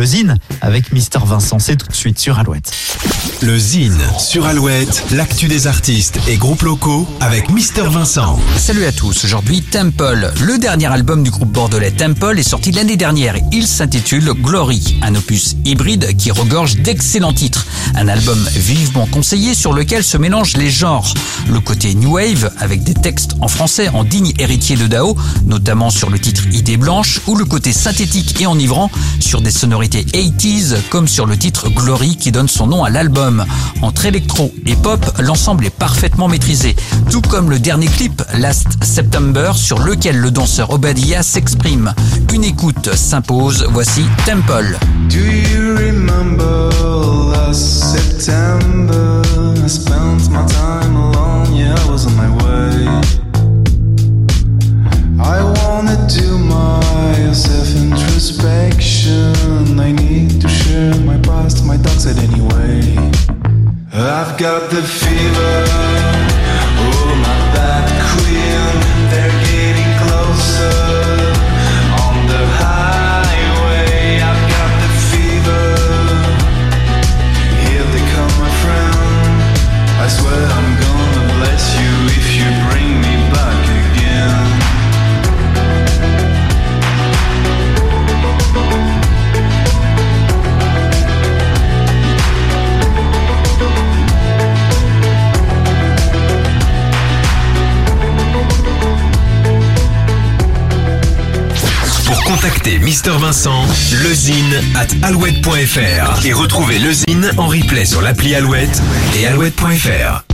le Zine avec Mister Vincent. C'est tout de suite sur Alouette. Le Zine sur Alouette, l'actu des artistes et groupes locaux avec Mister Vincent. Salut à tous, aujourd'hui Temple. Le dernier album du groupe bordelais Temple est sorti l'année dernière. Il s'intitule Glory, un opus hybride qui regorge d'excellents titres. Un album vivement conseillé sur lequel se mélangent les genres. Le côté New Wave avec des textes en français en digne héritier de Dao, notamment sur le titre Idée blanche, ou le côté synthétique et enivrant sur des sonorités 80s comme sur le titre Glory qui donne son nom à l'album. Entre électro et pop, l'ensemble est parfaitement maîtrisé, tout comme le dernier clip Last September sur lequel le danseur Obadiah s'exprime. Une écoute s'impose, voici Temple. My anyway. I've got the fever, oh my Pour contacter Mister Vincent, lezine at alouette.fr et retrouver lezine en replay sur l'appli Alouette et alouette.fr.